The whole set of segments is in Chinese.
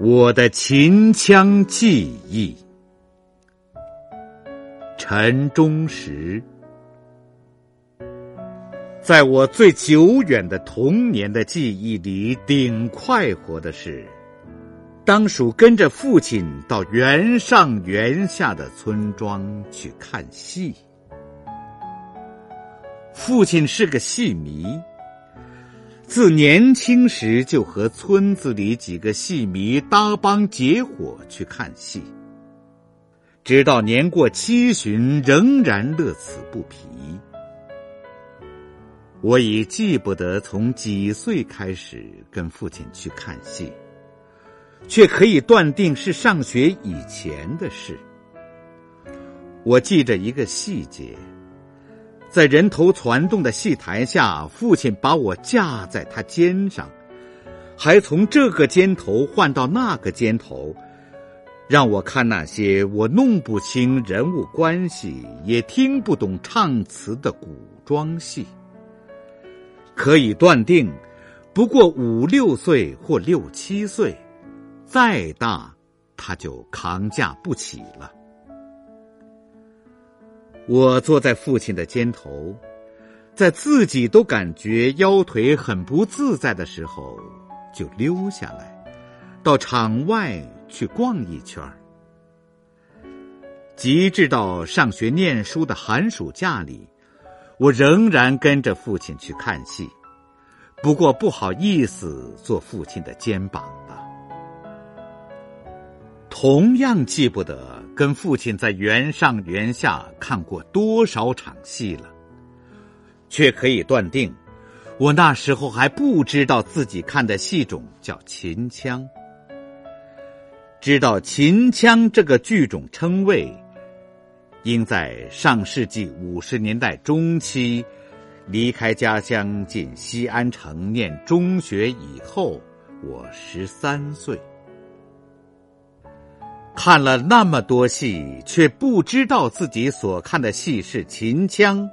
我的秦腔记忆，陈忠实。在我最久远的童年的记忆里，顶快活的是，当属跟着父亲到原上原下的村庄去看戏。父亲是个戏迷。自年轻时就和村子里几个戏迷搭帮结伙去看戏，直到年过七旬仍然乐此不疲。我已记不得从几岁开始跟父亲去看戏，却可以断定是上学以前的事。我记着一个细节。在人头攒动的戏台下，父亲把我架在他肩上，还从这个肩头换到那个肩头，让我看那些我弄不清人物关系、也听不懂唱词的古装戏。可以断定，不过五六岁或六七岁，再大他就扛架不起了。我坐在父亲的肩头，在自己都感觉腰腿很不自在的时候，就溜下来，到场外去逛一圈儿。直至到上学念书的寒暑假里，我仍然跟着父亲去看戏，不过不好意思坐父亲的肩膀了。同样记不得。跟父亲在原上原下看过多少场戏了，却可以断定，我那时候还不知道自己看的戏种叫秦腔。知道秦腔这个剧种称谓，应在上世纪五十年代中期，离开家乡进西安城念中学以后，我十三岁。看了那么多戏，却不知道自己所看的戏是秦腔，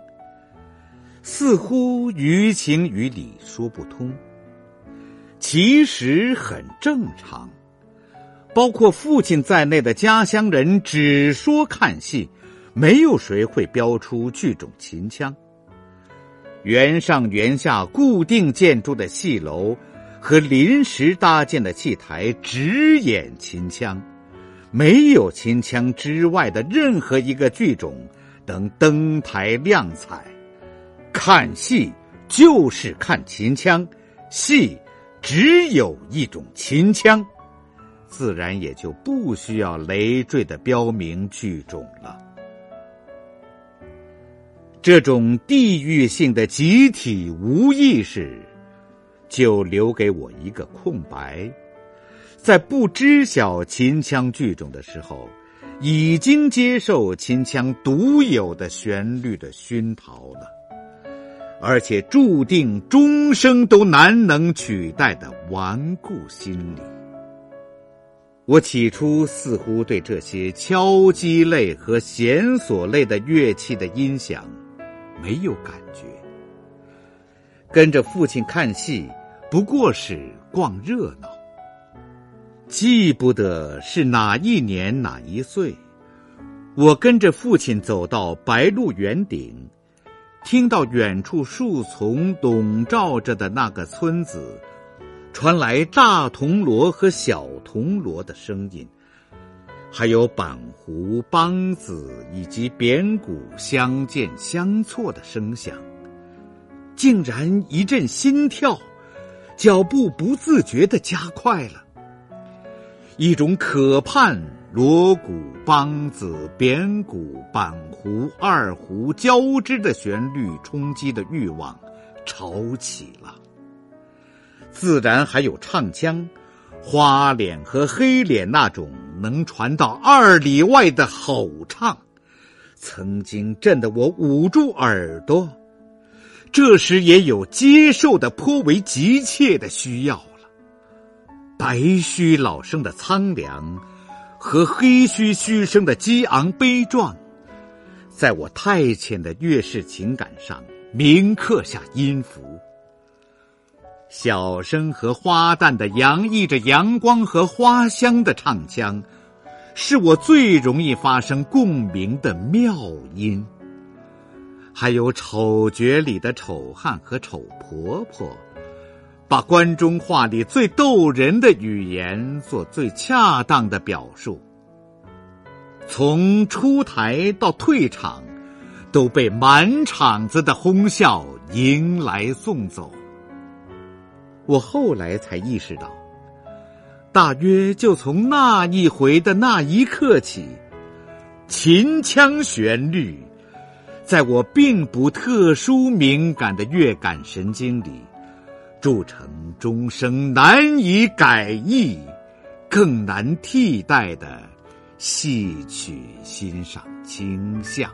似乎于情于理说不通。其实很正常，包括父亲在内的家乡人只说看戏，没有谁会标出剧种秦腔。原上原下固定建筑的戏楼和临时搭建的戏台只演秦腔。没有秦腔之外的任何一个剧种能登台亮彩。看戏就是看秦腔，戏只有一种秦腔，自然也就不需要累赘的标明剧种了。这种地域性的集体无意识，就留给我一个空白。在不知晓秦腔剧种的时候，已经接受秦腔独有的旋律的熏陶了，而且注定终生都难能取代的顽固心理。我起初似乎对这些敲击类和弦索类的乐器的音响没有感觉，跟着父亲看戏不过是逛热闹。记不得是哪一年哪一岁，我跟着父亲走到白鹿原顶，听到远处树丛笼罩着的那个村子，传来大铜锣和小铜锣的声音，还有板胡、梆子以及扁鼓相间相错的声响，竟然一阵心跳，脚步不自觉的加快了。一种可盼锣鼓、梆子、扁鼓、板胡、二胡交织的旋律冲击的欲望潮起了。自然还有唱腔，花脸和黑脸那种能传到二里外的吼唱，曾经震得我捂住耳朵。这时也有接受的颇为急切的需要。白须老生的苍凉，和黑须须生的激昂悲壮，在我太浅的乐世情感上铭刻下音符。小声和花旦的洋溢着阳光和花香的唱腔，是我最容易发生共鸣的妙音。还有丑角里的丑汉和丑婆婆，把关中话里最逗人的语言做最恰当的表述。从出台到退场，都被满场子的哄笑迎来送走。我后来才意识到，大约就从那一回的那一刻起，秦腔旋律，在我并不特殊敏感的乐感神经里，铸成终生难以改易、更难替代的戏曲欣赏倾向。